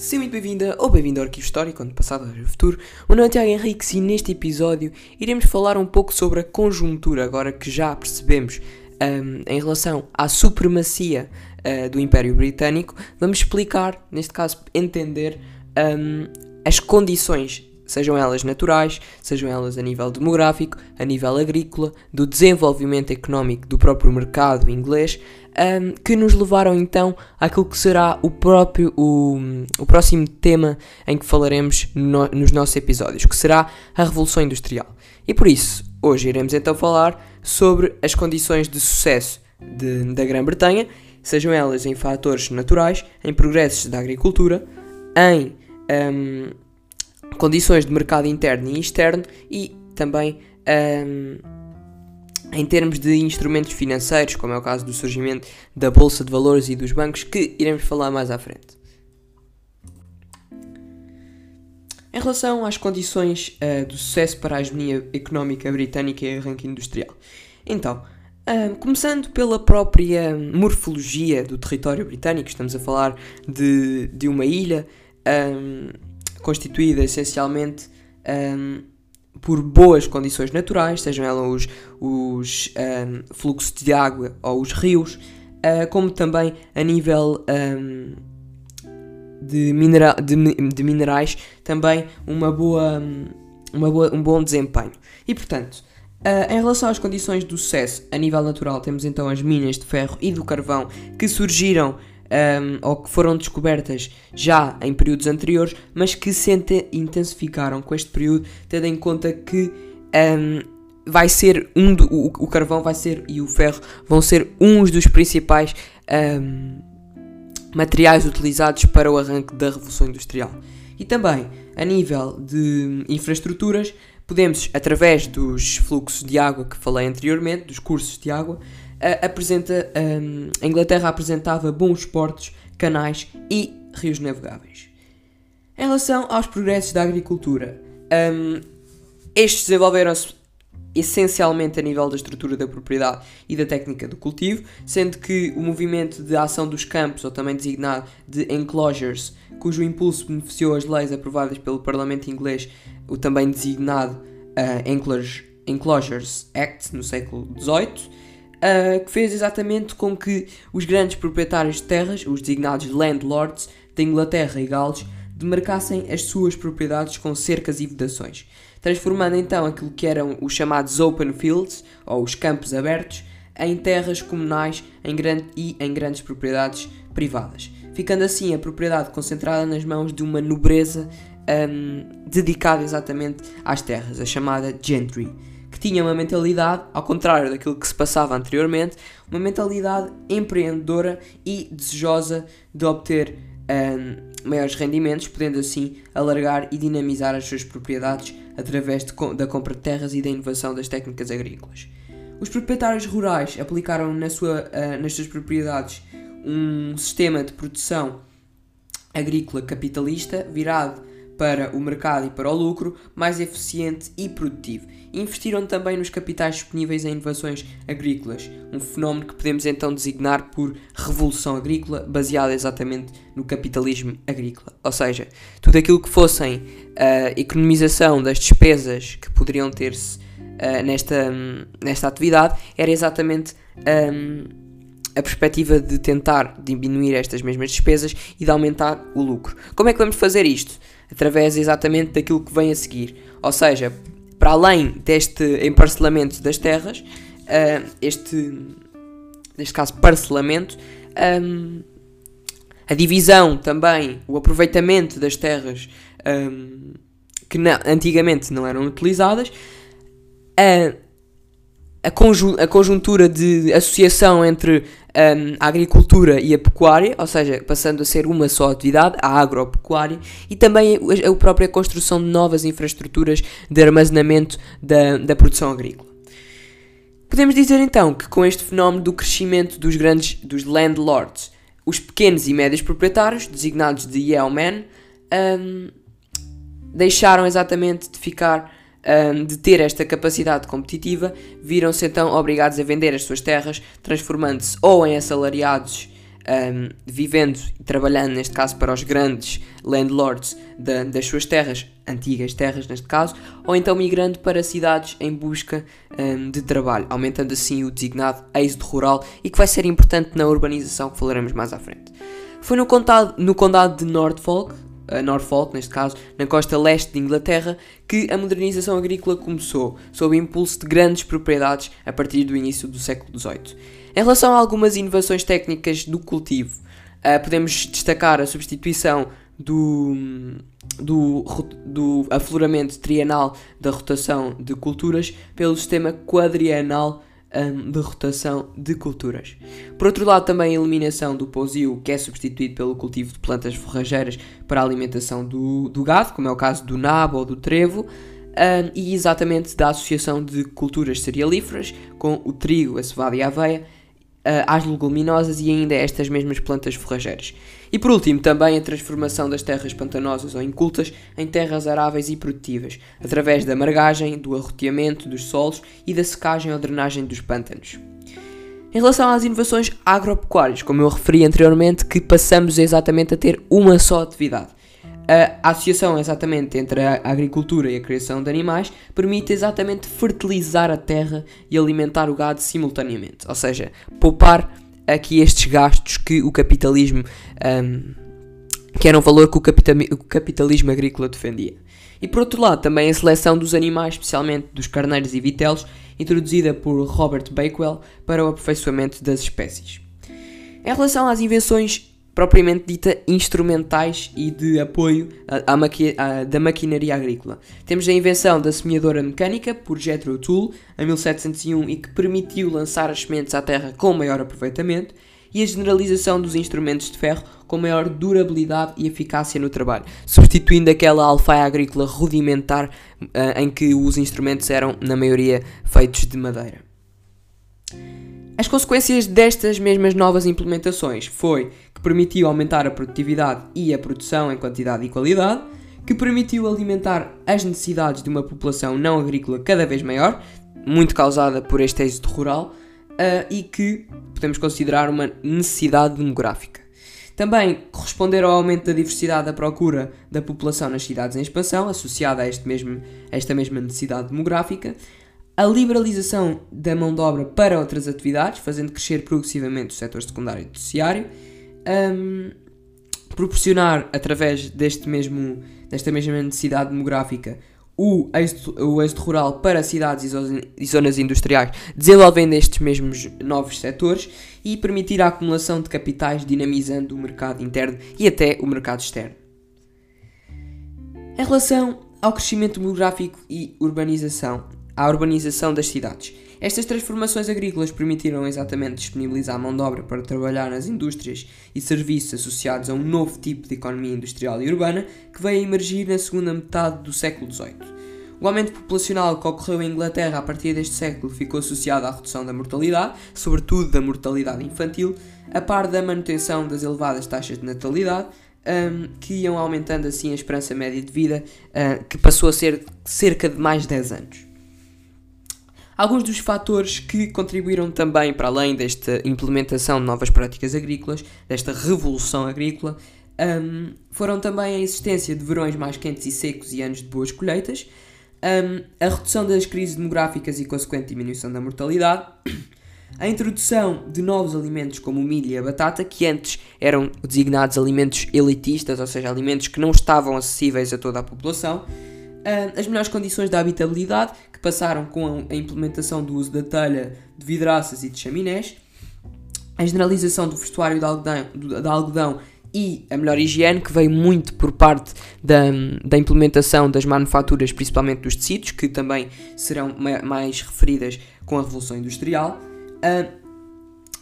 Seja muito bem-vinda ou bem-vindo ao Arquivo Histórico, onde passado é o futuro. O nome é Tiago Henriques e neste episódio iremos falar um pouco sobre a conjuntura, agora que já percebemos um, em relação à supremacia uh, do Império Britânico, vamos explicar, neste caso, entender um, as condições sejam elas naturais, sejam elas a nível demográfico, a nível agrícola, do desenvolvimento económico do próprio mercado inglês, um, que nos levaram então àquilo que será o próprio o, o próximo tema em que falaremos no, nos nossos episódios, que será a Revolução Industrial. E por isso, hoje iremos então falar sobre as condições de sucesso de, da Grã-Bretanha, sejam elas em fatores naturais, em progressos da agricultura, em um, condições de mercado interno e externo e também um, em termos de instrumentos financeiros, como é o caso do surgimento da Bolsa de Valores e dos bancos, que iremos falar mais à frente. Em relação às condições uh, do sucesso para a hegemonia económica britânica e arranque industrial. Então, um, começando pela própria morfologia do território britânico, estamos a falar de, de uma ilha um, constituída essencialmente um, por boas condições naturais, sejam elas os, os um, fluxos de água ou os rios, uh, como também a nível um, de, de, de, minerais, também uma boa, uma boa, um bom desempenho. E portanto, uh, em relação às condições do sucesso a nível natural, temos então as minas de ferro e do carvão que surgiram um, ou que foram descobertas já em períodos anteriores, mas que se intensificaram com este período, tendo em conta que um, vai ser um do, o, o, carvão vai ser e o ferro vão ser uns dos principais um, materiais utilizados para o arranque da revolução industrial. E também a nível de infraestruturas, podemos através dos fluxos de água que falei anteriormente, dos cursos de água, apresenta, um, a Inglaterra apresentava bons portos, canais e rios navegáveis. Em relação aos progressos da agricultura, um, estes desenvolveram-se essencialmente a nível da estrutura da propriedade e da técnica do cultivo, sendo que o movimento de ação dos campos, ou também designado de enclosures, cujo impulso beneficiou as leis aprovadas pelo Parlamento inglês, o também designado uh, Enclosures Act no século XVIII, uh, que fez exatamente com que os grandes proprietários de terras, os designados landlords da Inglaterra e Gales, demarcassem as suas propriedades com cercas e vedações, transformando então aquilo que eram os chamados open fields, ou os campos abertos, em terras comunais em grande, e em grandes propriedades privadas, ficando assim a propriedade concentrada nas mãos de uma nobreza um, dedicada exatamente às terras, a chamada gentry tinha uma mentalidade, ao contrário daquilo que se passava anteriormente, uma mentalidade empreendedora e desejosa de obter um, maiores rendimentos, podendo assim alargar e dinamizar as suas propriedades através de, da compra de terras e da inovação das técnicas agrícolas. Os proprietários rurais aplicaram na sua, uh, nas suas propriedades um sistema de produção agrícola capitalista virado para o mercado e para o lucro, mais eficiente e produtivo. investiram também nos capitais disponíveis em inovações agrícolas, um fenómeno que podemos então designar por revolução agrícola, baseada exatamente no capitalismo agrícola. Ou seja, tudo aquilo que fossem a uh, economização das despesas que poderiam ter-se uh, nesta, um, nesta atividade era exatamente um, a perspectiva de tentar diminuir estas mesmas despesas e de aumentar o lucro. Como é que vamos fazer isto? Através exatamente daquilo que vem a seguir. Ou seja, para além deste emparcelamento das terras, uh, este, neste caso, parcelamento, um, a divisão também, o aproveitamento das terras um, que antigamente não eram utilizadas, a, a, a conjuntura de associação entre um, a agricultura e a pecuária, ou seja, passando a ser uma só atividade, a agropecuária, e também a, a própria construção de novas infraestruturas de armazenamento da, da produção agrícola. Podemos dizer então que com este fenómeno do crescimento dos grandes dos landlords, os pequenos e médios proprietários, designados de yeomen, um, deixaram exatamente de ficar de ter esta capacidade competitiva, viram-se então obrigados a vender as suas terras, transformando-se ou em assalariados um, vivendo e trabalhando, neste caso, para os grandes landlords da, das suas terras, antigas terras neste caso, ou então migrando para cidades em busca um, de trabalho, aumentando assim o designado êxodo rural e que vai ser importante na urbanização que falaremos mais à frente. Foi no condado, no condado de Norfolk, uh, Norfolk neste caso, na costa leste de Inglaterra, que a modernização agrícola começou, sob o impulso de grandes propriedades a partir do início do século XVIII. Em relação a algumas inovações técnicas do cultivo, uh, podemos destacar a substituição do, do, do afloramento trienal da rotação de culturas pelo sistema quadrienal um, de rotação de culturas. Por outro lado, também a eliminação do pousio, que é substituído pelo cultivo de plantas forrageiras para a alimentação do, do gado, como é o caso do nabo ou do trevo, um, e exatamente da associação de culturas cerealíferas com o trigo, a cevada e a aveia, às leguminosas e ainda estas mesmas plantas forrageiras. E por último, também a transformação das terras pantanosas ou incultas em terras aráveis e produtivas, através da margagem, do arroteamento dos solos e da secagem ou drenagem dos pântanos. Em relação às inovações agropecuárias, como eu referi anteriormente, que passamos exatamente a ter uma só atividade. A associação exatamente entre a agricultura e a criação de animais permite exatamente fertilizar a terra e alimentar o gado simultaneamente, ou seja, poupar aqui estes gastos que o capitalismo um, que era um valor que o, o capitalismo agrícola defendia. E por outro lado, também a seleção dos animais, especialmente dos carneiros e vitelos, introduzida por Robert Bakewell para o aperfeiçoamento das espécies. Em relação às invenções propriamente dita instrumentais e de apoio à, maqui à, da maquinaria agrícola. Temos a invenção da semeadora mecânica por Jethro Tull em 1701 e que permitiu lançar as sementes à terra com maior aproveitamento e a generalização dos instrumentos de ferro com maior durabilidade e eficácia no trabalho, substituindo aquela alfaia agrícola rudimentar uh, em que os instrumentos eram, na maioria, feitos de madeira. As consequências destas mesmas novas implementações foi que permitiu aumentar a produtividade e a produção em quantidade e qualidade, que permitiu alimentar as necessidades de uma população não agrícola cada vez maior, muito causada por este êxito rural, uh, e que podemos considerar uma necessidade demográfica. Também corresponder ao aumento da diversidade da procura da população nas cidades em expansão, associada a, este mesmo, a esta mesma necessidade demográfica, a liberalização da mão de obra para outras atividades, fazendo crescer progressivamente o setor secundário e terciário, um, proporcionar através deste mesmo, desta mesma necessidade demográfica o êxito, o êxito rural para cidades e zonas industriais, desenvolvendo estes mesmos novos setores e permitir a acumulação de capitais, dinamizando o mercado interno e até o mercado externo. Em relação ao crescimento demográfico e urbanização, à urbanização das cidades. Estas transformações agrícolas permitiram exatamente disponibilizar mão de obra para trabalhar nas indústrias e serviços associados a um novo tipo de economia industrial e urbana que veio a emergir na segunda metade do século XVIII. O aumento populacional que ocorreu em Inglaterra a partir deste século ficou associado à redução da mortalidade, sobretudo da mortalidade infantil, a par da manutenção das elevadas taxas de natalidade, um, que iam aumentando assim a esperança média de vida, uh, que passou a ser cerca de mais de 10 anos. Alguns dos fatores que contribuíram também para além desta implementação de novas práticas agrícolas, desta revolução agrícola, um, foram também a existência de verões mais quentes e secos e anos de boas colheitas, um, a redução das crises demográficas e consequente diminuição da mortalidade, a introdução de novos alimentos como o milho e a batata, que antes eram designados alimentos elitistas, ou seja, alimentos que não estavam acessíveis a toda a população, as melhores condições de habitabilidade, que passaram com a implementação do uso da telha de vidraças e de chaminés, a generalização do vestuário de algodão, de algodão e a melhor higiene, que veio muito por parte da, da implementação das manufaturas, principalmente dos tecidos, que também serão mais referidas com a Revolução Industrial,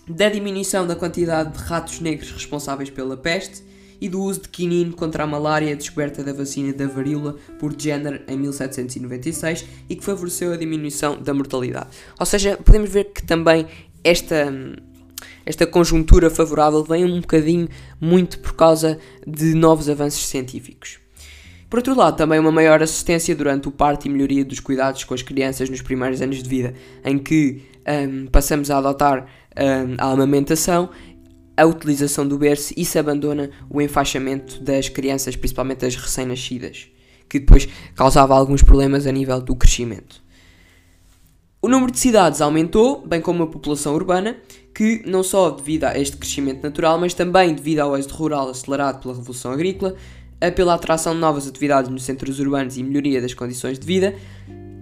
da diminuição da quantidade de ratos negros responsáveis pela peste e do uso de quinino contra a malária descoberta da vacina da varíola por Jenner em 1796 e que favoreceu a diminuição da mortalidade. Ou seja, podemos ver que também esta, esta conjuntura favorável vem um bocadinho muito por causa de novos avanços científicos. Por outro lado, também uma maior assistência durante o parto e melhoria dos cuidados com as crianças nos primeiros anos de vida, em que um, passamos a adotar um, a amamentação a utilização do berço e se abandona o enfaixamento das crianças, principalmente as recém-nascidas, que depois causava alguns problemas a nível do crescimento. O número de cidades aumentou, bem como a população urbana, que não só devido a este crescimento natural, mas também devido ao êxodo rural acelerado pela Revolução Agrícola, pela atração de novas atividades nos centros urbanos e melhoria das condições de vida,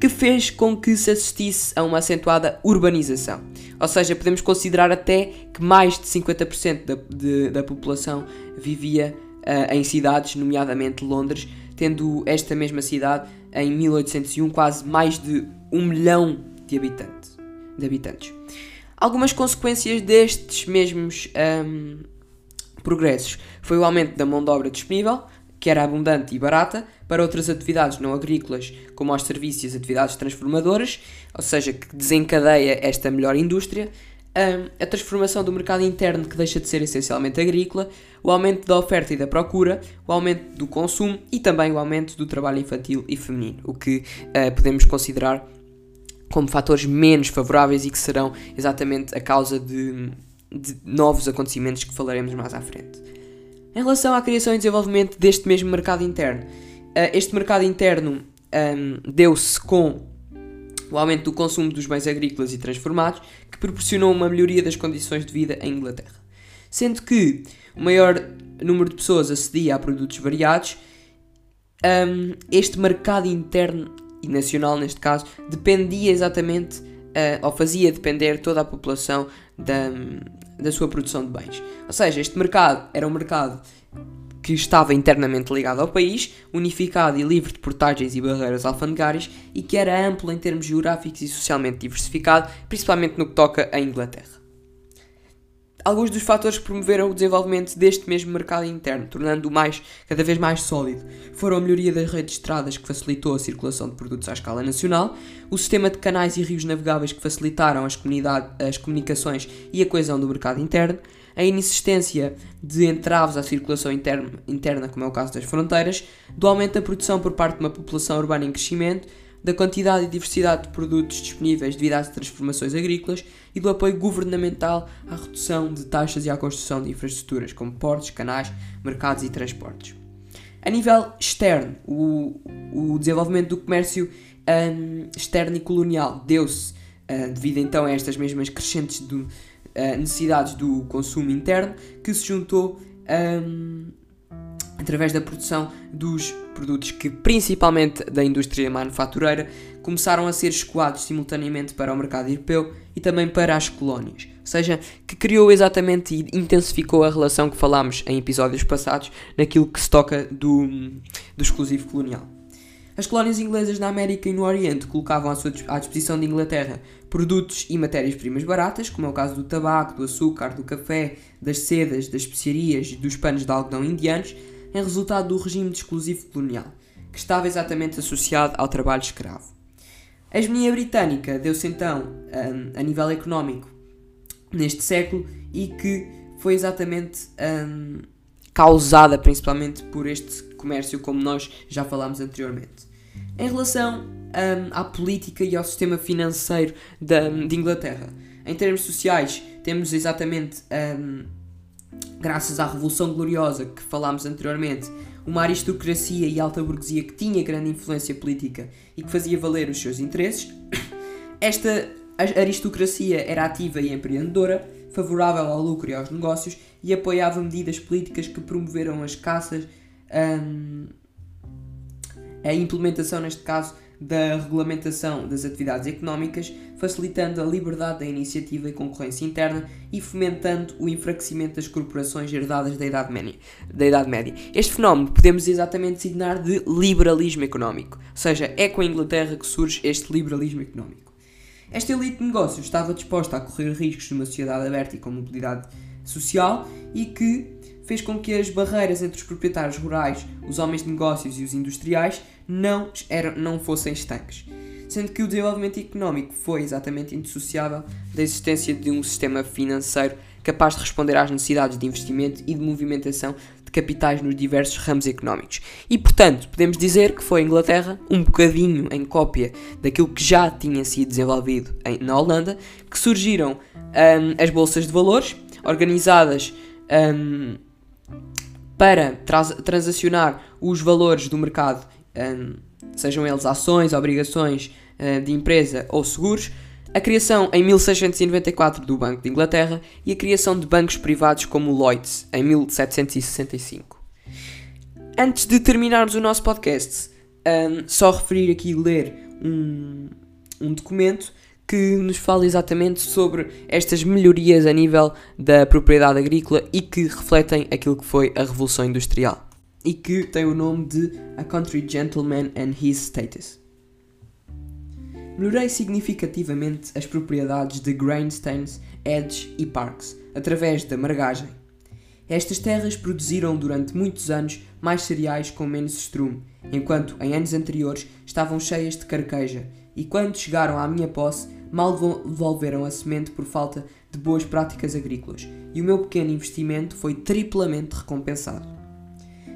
que fez com que se assistisse a uma acentuada urbanização. Ou seja, podemos considerar até que mais de 50% da, de, da população vivia uh, em cidades, nomeadamente Londres, tendo esta mesma cidade em 1801 quase mais de um milhão de, habitante, de habitantes. Algumas consequências destes mesmos um, progressos foi o aumento da mão de obra disponível, que era abundante e barata, para outras atividades não agrícolas, como aos serviços e as atividades transformadoras, ou seja, que desencadeia esta melhor indústria, a transformação do mercado interno que deixa de ser essencialmente agrícola, o aumento da oferta e da procura, o aumento do consumo e também o aumento do trabalho infantil e feminino, o que uh, podemos considerar como fatores menos favoráveis e que serão exatamente a causa de, de novos acontecimentos que falaremos mais à frente. Em relação à criação e desenvolvimento deste mesmo mercado interno, uh, este mercado interno um, deu-se com o aumento do consumo dos bens agrícolas e transformados, que proporcionou uma melhoria das condições de vida em Inglaterra. Sendo que o maior número de pessoas acedia a produtos variados, um, este mercado interno e nacional, neste caso, dependia exatamente, uh, ou fazia depender toda a população da, da sua produção de bens. Ou seja, este mercado era um mercado que estava internamente ligado ao país, unificado e livre de portagens e barreiras alfandegárias e que era amplo em termos geográficos e socialmente diversificado, principalmente no que toca à Inglaterra. Alguns dos fatores que promoveram o desenvolvimento deste mesmo mercado interno, tornando-o mais, cada vez mais sólido, foram a melhoria das redes de estradas que facilitou a circulação de produtos à escala nacional, o sistema de canais e rios navegáveis que facilitaram as, as comunicações e a coesão do mercado interno, a inexistência de entraves à circulação interna, interna, como é o caso das fronteiras, do aumento da produção por parte de uma população urbana em crescimento, da quantidade e diversidade de produtos disponíveis devido às transformações agrícolas e do apoio governamental à redução de taxas e à construção de infraestruturas como portos, canais, mercados e transportes. A nível externo, o, o desenvolvimento do comércio um, externo e colonial deu-se uh, devido então a estas mesmas crescentes do, uh, necessidades do consumo interno que se juntou um, através da produção dos produtos que, principalmente da indústria manufatureira, começaram a ser escoados simultaneamente para o mercado europeu e também para as colónias. Ou seja, que criou exatamente e intensificou a relação que falámos em episódios passados naquilo que se toca do, do exclusivo colonial. As colónias inglesas na América e no Oriente colocavam à, sua, à disposição de Inglaterra produtos e matérias-primas baratas, como é o caso do tabaco, do açúcar, do café, das sedas, das especiarias e dos panos de algodão indianos, em resultado do regime de exclusivo colonial, que estava exatamente associado ao trabalho escravo. A hegemonia britânica deu-se então um, a nível económico neste século e que foi exatamente um, causada principalmente por este comércio, como nós já falámos anteriormente. Em relação um, à política e ao sistema financeiro da, de Inglaterra, em termos sociais, temos exatamente, graças à Revolução Gloriosa que falámos anteriormente, uma aristocracia e alta burguesia que tinha grande influência política e que fazia valer os seus interesses. Esta aristocracia era ativa e empreendedora, favorável ao lucro e aos negócios e apoiava medidas políticas que promoveram as caças, um, a implementação, neste caso, da regulamentação das atividades económicas, facilitando a liberdade da iniciativa e concorrência interna e fomentando o enfraquecimento das corporações herdadas da Idade Média. Da Idade Média. Este fenómeno podemos exatamente designar de liberalismo económico, ou seja, é com a Inglaterra que surge este liberalismo económico. Esta elite de negócios estava disposta a correr riscos numa sociedade aberta e com mobilidade social e que fez com que as barreiras entre os proprietários rurais, os homens de negócios e os industriais não, eram, não fossem estanques. Sendo que o desenvolvimento económico foi exatamente indissociável da existência de um sistema financeiro capaz de responder às necessidades de investimento e de movimentação capitais nos diversos ramos económicos. E, portanto, podemos dizer que foi a Inglaterra, um bocadinho em cópia daquilo que já tinha sido desenvolvido em, na Holanda, que surgiram um, as bolsas de valores, organizadas um, para trans transacionar os valores do mercado, um, sejam eles ações, obrigações uh, de empresa ou seguros, a criação em 1694 do Banco de Inglaterra e a criação de bancos privados como o Lloyds em 1765. Antes de terminarmos o nosso podcast, um, só referir aqui ler um, um documento que nos fala exatamente sobre estas melhorias a nível da propriedade agrícola e que refletem aquilo que foi a Revolução Industrial e que tem o nome de A Country Gentleman and His Status. Melhorei significativamente as propriedades de Grainstains, Edge e Parks através da margagem. Estas terras produziram durante muitos anos mais cereais com menos estrume, enquanto em anos anteriores estavam cheias de carqueja, e quando chegaram à minha posse mal devolveram a semente por falta de boas práticas agrícolas, e o meu pequeno investimento foi triplamente recompensado.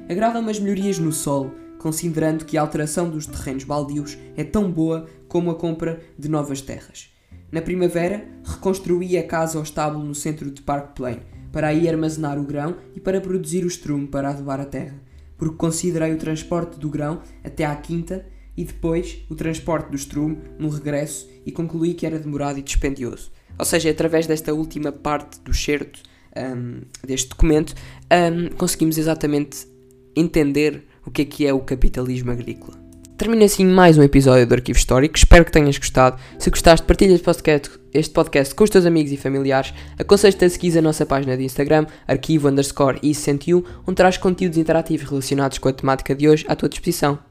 Agrava-me as melhorias no solo, considerando que a alteração dos terrenos baldios é tão boa como a compra de novas terras. Na primavera, reconstruí a casa ou estábulo no centro de Park Plain, para aí armazenar o grão e para produzir o estrume para adubar a terra, porque considerei o transporte do grão até à quinta e depois o transporte do estrume no regresso e concluí que era demorado e dispendioso. Ou seja, através desta última parte do certo um, deste documento, um, conseguimos exatamente entender o que é que é o capitalismo agrícola. Termina assim mais um episódio do Arquivo Histórico. Espero que tenhas gostado. Se gostaste, partilha este podcast, este podcast com os teus amigos e familiares. Aconselho-te a seguir a nossa página de Instagram, arquivo underscore i101, onde traz conteúdos interativos relacionados com a temática de hoje à tua disposição.